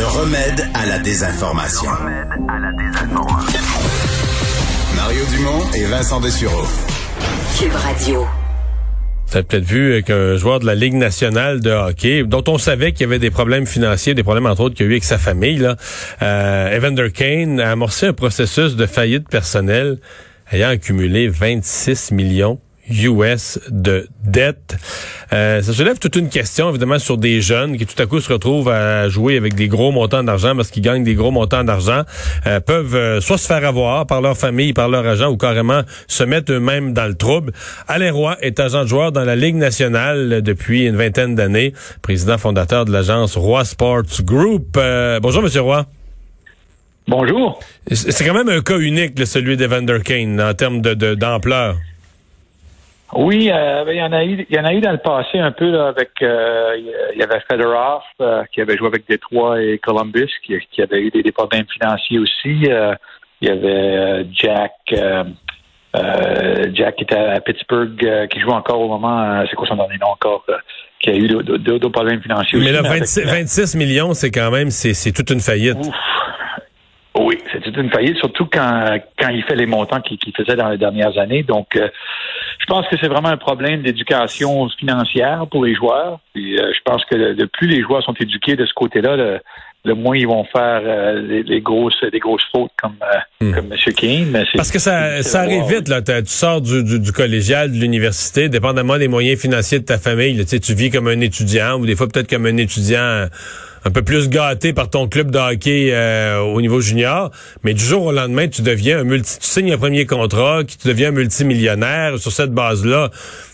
Le remède à la désinformation. Mario Dumont et Vincent Dessureau. Cube Radio. Tu as peut-être vu qu'un joueur de la Ligue nationale de hockey, dont on savait qu'il y avait des problèmes financiers, des problèmes entre autres qu'il y a eu avec sa famille, là, euh, Evander Kane, a amorcé un processus de faillite personnelle ayant accumulé 26 millions US de dette. Euh, ça soulève toute une question, évidemment, sur des jeunes qui tout à coup se retrouvent à jouer avec des gros montants d'argent parce qu'ils gagnent des gros montants d'argent, euh, peuvent euh, soit se faire avoir par leur famille, par leur agent, ou carrément se mettre eux-mêmes dans le trouble. Alain Roy est agent de joueur dans la Ligue nationale depuis une vingtaine d'années, président fondateur de l'agence Roy Sports Group. bonjour, Monsieur Roy. Bonjour. C'est quand même un cas unique, celui d'Evander Kane, en termes de d'ampleur. Oui, euh, ben, il y en a eu, il y en a eu dans le passé un peu là, avec euh, il y avait Fedorov euh, qui avait joué avec Détroit et Columbus qui, qui avait eu des, des problèmes financiers aussi. Euh, il y avait Jack Jack qui était à Pittsburgh qui joue encore au moment c'est quoi son dernier nom encore qui a eu d'autres problèmes financiers mais aussi. Mais là 26, 26 millions c'est quand même c'est c'est toute une faillite. Ouf. C'est une faillite, surtout quand, quand il fait les montants qu'il faisait dans les dernières années. Donc, euh, je pense que c'est vraiment un problème d'éducation financière pour les joueurs. Euh, je pense que le, plus les joueurs sont éduqués de ce côté-là, le, le moins ils vont faire euh, les, grosses des grosses fautes comme hmm. comme M. King. Parce que ça, ça arrive vite là. Tu sors du, du, du collégial, de l'université, dépendamment des moyens financiers de ta famille. Là, tu vis comme un étudiant ou des fois peut-être comme un étudiant un peu plus gâté par ton club de hockey euh, au niveau junior, mais du jour au lendemain, tu deviens un multi, tu signes un premier contrat, tu deviens multimillionnaire sur cette base-là.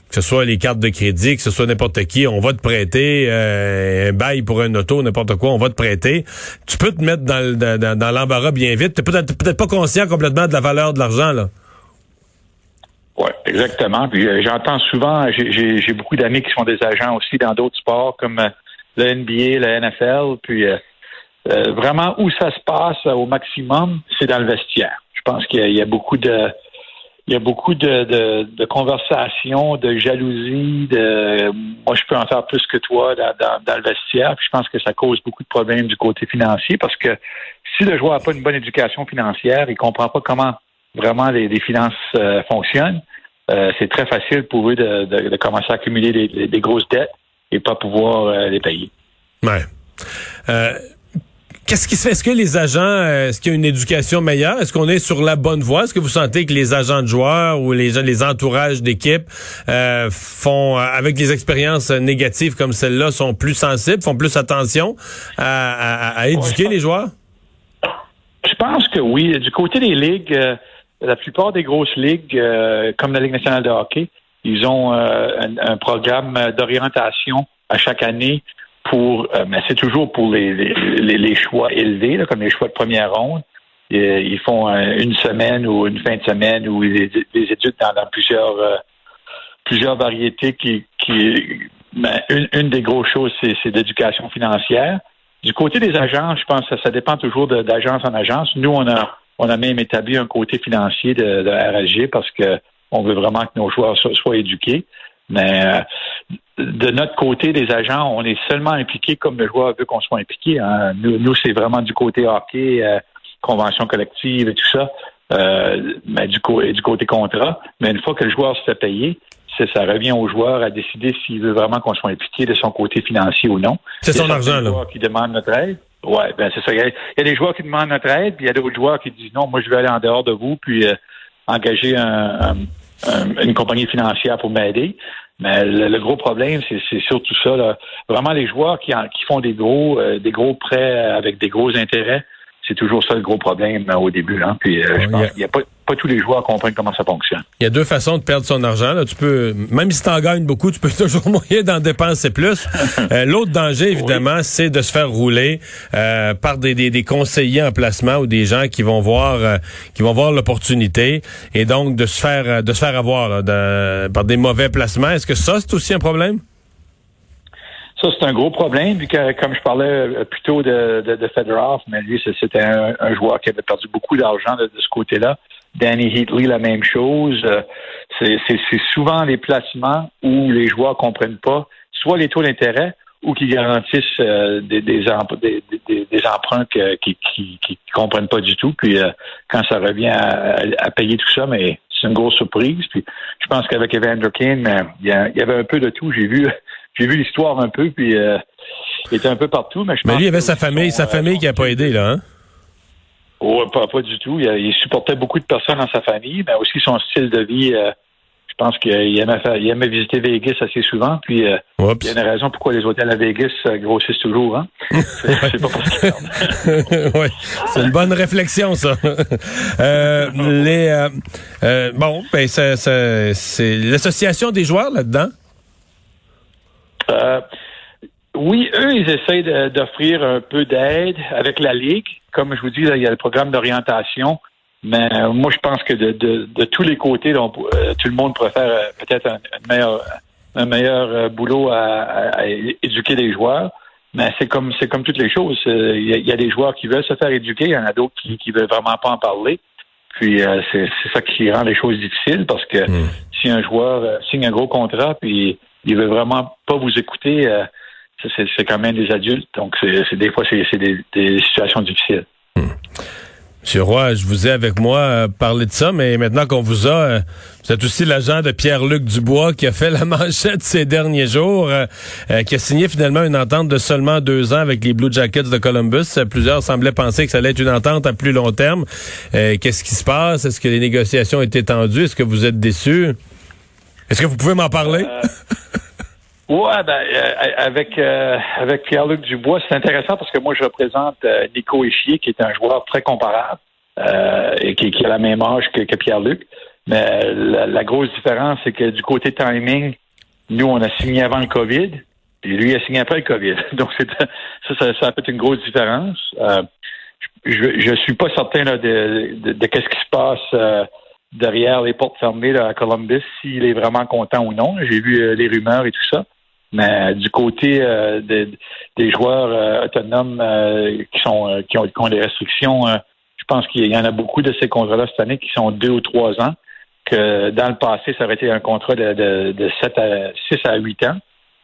Que ce soit les cartes de crédit, que ce soit n'importe qui, on va te prêter euh, un bail pour un auto, n'importe quoi, on va te prêter. Tu peux te mettre dans, dans, dans l'embarras bien vite. Tu peut-être peut-être pas conscient complètement de la valeur de l'argent là. Oui, exactement. Puis euh, j'entends souvent, j'ai beaucoup d'amis qui sont des agents aussi dans d'autres sports comme le NBA, le NFL, puis euh, euh, vraiment où ça se passe au maximum, c'est dans le vestiaire. Je pense qu'il y, a beaucoup de il y a beaucoup de, conversations, de jalousie, de moi je peux en faire plus que toi dans, le vestiaire. Puis je pense que ça cause beaucoup de problèmes du côté financier parce que si le joueur n'a pas une bonne éducation financière, il comprend pas comment vraiment les, finances euh, fonctionnent. c'est très facile pour eux de, commencer à accumuler des grosses dettes et pas pouvoir euh, les payer. Ouais. Euh, qu'est-ce qui se fait? Est-ce que les agents, euh, est-ce qu'il y a une éducation meilleure? Est-ce qu'on est sur la bonne voie? Est-ce que vous sentez que les agents de joueurs ou les, les entourages d'équipe font, avec des expériences négatives comme celle-là, sont plus sensibles, font plus attention à, éduquer les joueurs? Je pense que oui. Du côté des ligues, la plupart des grosses ligues, comme la Ligue nationale de hockey, ils ont euh, un, programme d'orientation à chaque année pour, euh, mais c'est toujours pour les, choix élevés, comme les choix de première ronde. ils font une semaine ou une fin de semaine où ils, études dans, plusieurs plusieurs variétés qui, qui ben, une, des grosses choses, c'est, l'éducation financière. Du côté des agences, je pense que ça, dépend toujours d'agence en agence. Nous, on a on a même établi un côté financier de, de RSG parce que on veut vraiment que nos joueurs soient, éduqués. Mais euh, de notre côté, des agents, on est seulement impliqués comme le joueur veut qu'on soit impliqué. Hein. Nous, c'est vraiment du côté hockey, euh, convention collective et tout ça, euh, mais du, du côté contrat. Mais une fois que le joueur se fait payer, ça revient au joueur à décider s'il veut vraiment qu'on soit impliqué de son côté financier ou non. C'est son argent, là. qui demandent notre aide. Ouais, ben c'est ça. Il y, a, des joueurs qui demandent notre aide, puis il y a d'autres joueurs qui disent non, moi je vais aller en dehors de vous, puis engager une compagnie financière pour m'aider. Mais le, gros problème, c'est surtout ça. Vraiment, les joueurs qui, qui font des gros, euh, des gros prêts avec des gros intérêts, c'est toujours ça le gros problème euh, au début. Hein. Puis, euh, je pense n'y a pas pas tous les joueurs comprennent comment ça fonctionne. Il y a deux façons de perdre son argent. Là. Tu peux, même si tu en gagnes beaucoup, tu peux toujours moyen d'en dépenser plus. Euh, L'autre danger, évidemment, c'est de se faire rouler euh, par des, des, des, conseillers en placement ou des gens qui vont voir euh, qui vont voir l'opportunité et donc de se faire de se faire avoir là, de, par des mauvais placements. Est-ce que ça, c'est aussi un problème? Ça, c'est un gros problème, vu que, comme je parlais euh, plus tôt de, de, de mais lui, c'était un, un, joueur qui avait perdu beaucoup d'argent de, de, ce côté-là. Danny Heatley, la même chose. Euh, c'est souvent les placements où les joueurs comprennent pas soit les taux d'intérêt ou qui garantissent euh, des, des, des, des, emprunts qui, qui, qui, comprennent pas du tout. Puis euh, quand ça revient à, à, payer tout ça, mais c'est une grosse surprise. Puis je pense qu'avec Evander Kane, il y, avait un peu de tout. J'ai vu j'ai vu l'histoire un peu, puis euh, il était un peu partout. Mais, je mais lui, il avait sa famille, sa famille qui a pas aidé, là, hein? Oh, pas, pas du tout. Il, il, supportait beaucoup de personnes dans sa famille, mais aussi son style de vie. Euh, je pense qu'il aimait, il aimait visiter Vegas assez souvent. Puis euh, il y a une raison pourquoi les hôtels à Vegas euh, grossissent toujours. Hein? C'est pas parce c'est une bonne réflexion, ça. euh, les, bon, ben, c'est l'association des joueurs là-dedans? Oui, eux, ils essayent d'offrir un peu d'aide avec la Ligue. Comme je vous dis, là, il y a le programme d'orientation. Mais euh, moi, je pense que de, de, de tous les côtés, donc, euh, tout le monde préfère euh, peut-être un, un, meilleur, un meilleur euh, boulot à, à, à, éduquer les joueurs. Mais c'est comme c'est comme toutes les choses. Il y, a, il y, a, des joueurs qui veulent se faire éduquer, il y en a d'autres qui, qui veulent vraiment pas en parler. Puis c'est ça qui rend les choses difficiles parce que mm. si un joueur signe un gros contrat puis il veut vraiment pas vous écouter, c'est quand même des adultes. Donc, c'est des fois, c'est des, des, situations difficiles. Hmm. Monsieur Roy, je vous ai avec moi euh, parlé de ça, mais maintenant qu'on vous a, euh, vous êtes aussi l'agent de Pierre-Luc Dubois qui a fait la manchette ces derniers jours, euh, qui a signé finalement une entente de seulement deux ans avec les Blue Jackets de Columbus. Plusieurs semblaient penser que ça allait être une entente à plus long terme. Qu'est-ce qui se passe? Est-ce que les négociations été tendues? Est-ce que vous êtes déçus? Est-ce que vous pouvez m'en parler? Ouais, ben, euh, avec euh, avec Pierre-Luc Dubois, c'est intéressant parce que moi je représente euh, Nico Echier, qui est un joueur très comparable et qui, qui, a la même âge que, que Pierre-Luc. Mais la, la, grosse différence, c'est que du côté timing, nous on a signé avant le COVID, et lui a signé après le COVID. Donc c'est ça, ça, ça, fait une grosse différence. je, je suis pas certain là, de, de, de qu'est-ce qui se passe derrière les portes fermées là, à Columbus, s'il est vraiment content ou non. J'ai vu les rumeurs et tout ça. Mais du côté euh, de, des joueurs euh, autonomes euh, qui sont qui ont, qui, ont, des restrictions, je pense qu'il y en a beaucoup de ces contrats-là cette année qui sont deux ou trois ans. Que dans le passé, ça aurait été un contrat de, de, de 7 à 6 à 8 ans.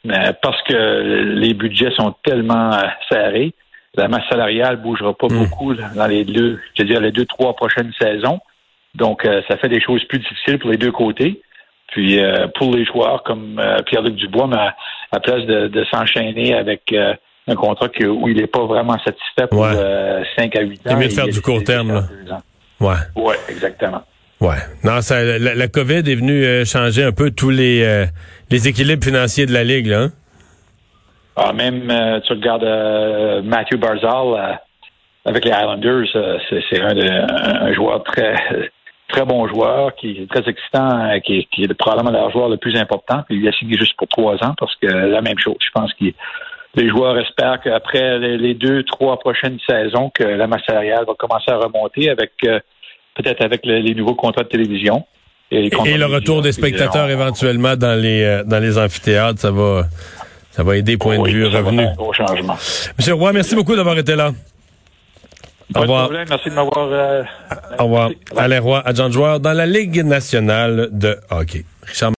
Mais parce que les budgets sont tellement serrés, la masse salariale bougera pas mmh. beaucoup dans les deux, je veux dire, les deux, trois prochaines saisons. Donc, ça fait des choses plus difficiles pour les deux côtés. Puis euh, pour les joueurs comme euh, Pierre-Luc Dubois, mais à, place de, de s'enchaîner avec euh, un contrat que, où il n'est pas vraiment satisfait pour ouais. 5 à 8 ans. C'est mieux de faire du court terme. Là. Ouais. Ouais, exactement. Ouais. Non, ça, la, la COVID est venue changer un peu tous les, les équilibres financiers de la Ligue, là. Hein? Ah, même, tu regardes Matthew Barzal avec les Islanders, c'est un, un, un joueur très très bon joueur, qui est très excitant, euh, qui est, qui est probablement leur joueur le plus important. Puis il a signé juste pour trois ans parce que la même chose. Je pense que les joueurs espèrent qu'après les deux, trois prochaines saisons, que la masse salariale va commencer à remonter avec euh, peut-être avec les nouveaux contrats de télévision. Et, et le retour des spectateurs éventuellement dans les euh, dans les amphithéâtres, ça va ça va aider point de vue revenu. changement. Monsieur Roy, merci beaucoup d'avoir été là. Au revoir. Merci de m'avoir. Euh, Au revoir. Alain Roy, adjoint joueur dans la Ligue nationale de hockey. Richard